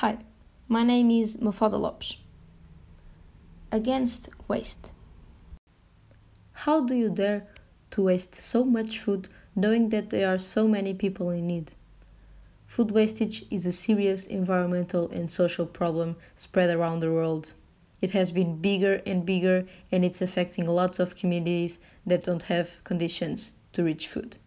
Hi, my name is Mafalda Lopes. Against waste. How do you dare to waste so much food knowing that there are so many people in need? Food wastage is a serious environmental and social problem spread around the world. It has been bigger and bigger, and it's affecting lots of communities that don't have conditions to reach food.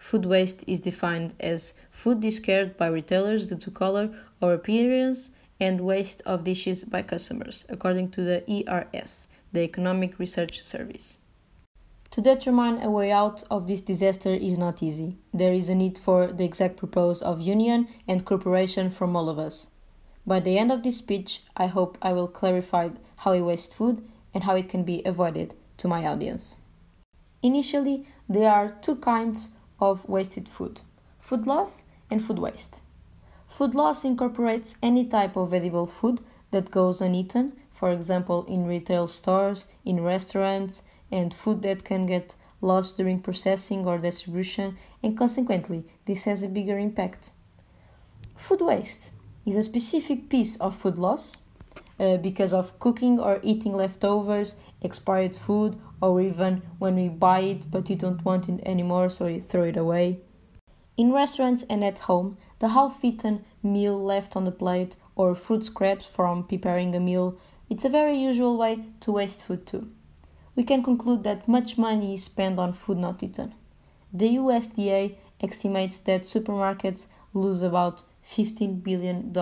Food waste is defined as food discarded by retailers due to color or appearance and waste of dishes by customers, according to the ERS, the Economic Research Service. To determine a way out of this disaster is not easy. There is a need for the exact purpose of union and cooperation from all of us. By the end of this speech, I hope I will clarify how we waste food and how it can be avoided to my audience. Initially, there are two kinds of wasted food food loss and food waste. Food loss incorporates any type of edible food that goes uneaten, for example, in retail stores, in restaurants, and food that can get lost during processing or distribution, and consequently, this has a bigger impact. Food waste is a specific piece of food loss uh, because of cooking or eating leftovers, expired food, or even when we buy it but you don't want it anymore, so you throw it away. In restaurants and at home, the half eaten meal left on the plate or fruit scraps from preparing a meal, it's a very usual way to waste food too. We can conclude that much money is spent on food not eaten. The USDA estimates that supermarkets lose about $15 billion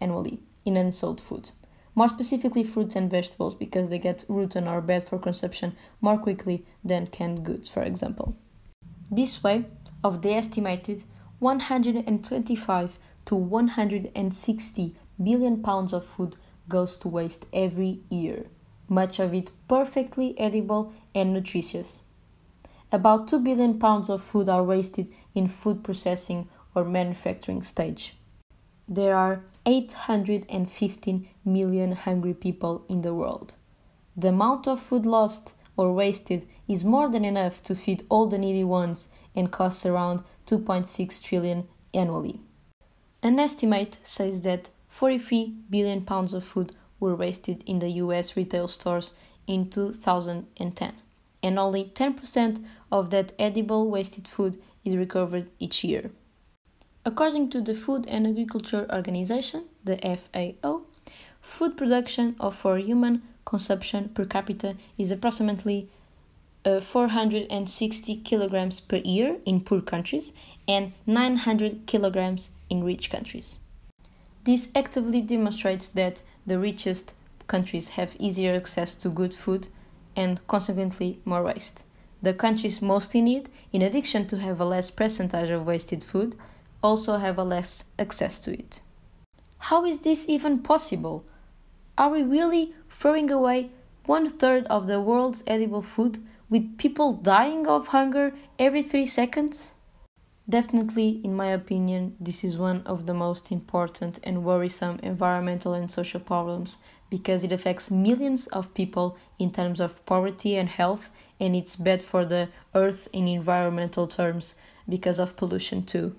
annually in unsold food. More specifically, fruits and vegetables because they get rotten or bad for consumption more quickly than canned goods, for example. This way, of the estimated 125 to 160 billion pounds of food goes to waste every year, much of it perfectly edible and nutritious. About 2 billion pounds of food are wasted in food processing or manufacturing stage. There are 815 million hungry people in the world. The amount of food lost or wasted is more than enough to feed all the needy ones and costs around 2.6 trillion annually. An estimate says that 43 billion pounds of food were wasted in the US retail stores in 2010, and only 10% of that edible wasted food is recovered each year. According to the Food and Agriculture Organization, the FAO, food production of for human consumption per capita is approximately uh, 460 kilograms per year in poor countries and 900 kilograms in rich countries. This actively demonstrates that the richest countries have easier access to good food and consequently more waste. The countries most in need, in addition to have a less percentage of wasted food, also have a less access to it. How is this even possible? Are we really throwing away one third of the world's edible food with people dying of hunger every three seconds? Definitely, in my opinion, this is one of the most important and worrisome environmental and social problems because it affects millions of people in terms of poverty and health, and it's bad for the earth in environmental terms because of pollution too.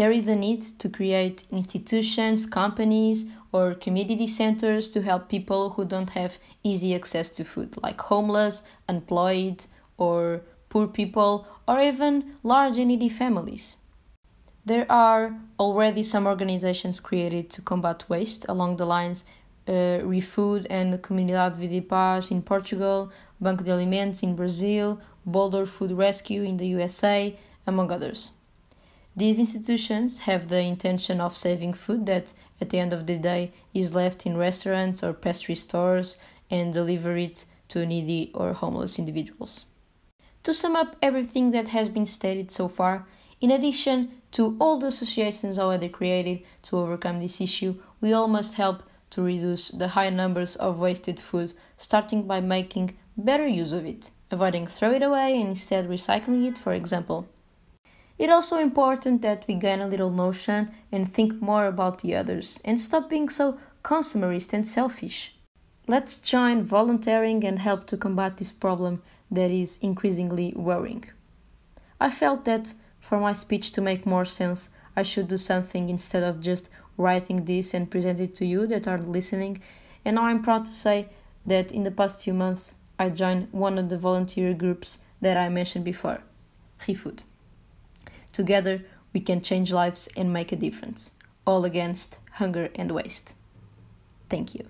There is a need to create institutions, companies, or community centers to help people who don't have easy access to food, like homeless, unemployed, or poor people, or even large and needy families. There are already some organizations created to combat waste along the lines uh, ReFood and Comunidade Vida Paz in Portugal, Banco de Alimentos in Brazil, Boulder Food Rescue in the USA, among others. These institutions have the intention of saving food that, at the end of the day, is left in restaurants or pastry stores and deliver it to needy or homeless individuals. To sum up everything that has been stated so far, in addition to all the associations already created to overcome this issue, we all must help to reduce the high numbers of wasted food, starting by making better use of it, avoiding throw it away and instead recycling it, for example. It's also important that we gain a little notion and think more about the others and stop being so consumerist and selfish. Let's join volunteering and help to combat this problem that is increasingly worrying. I felt that for my speech to make more sense, I should do something instead of just writing this and present it to you that are listening. And now I'm proud to say that in the past few months, I joined one of the volunteer groups that I mentioned before, ReFood. Together, we can change lives and make a difference, all against hunger and waste. Thank you.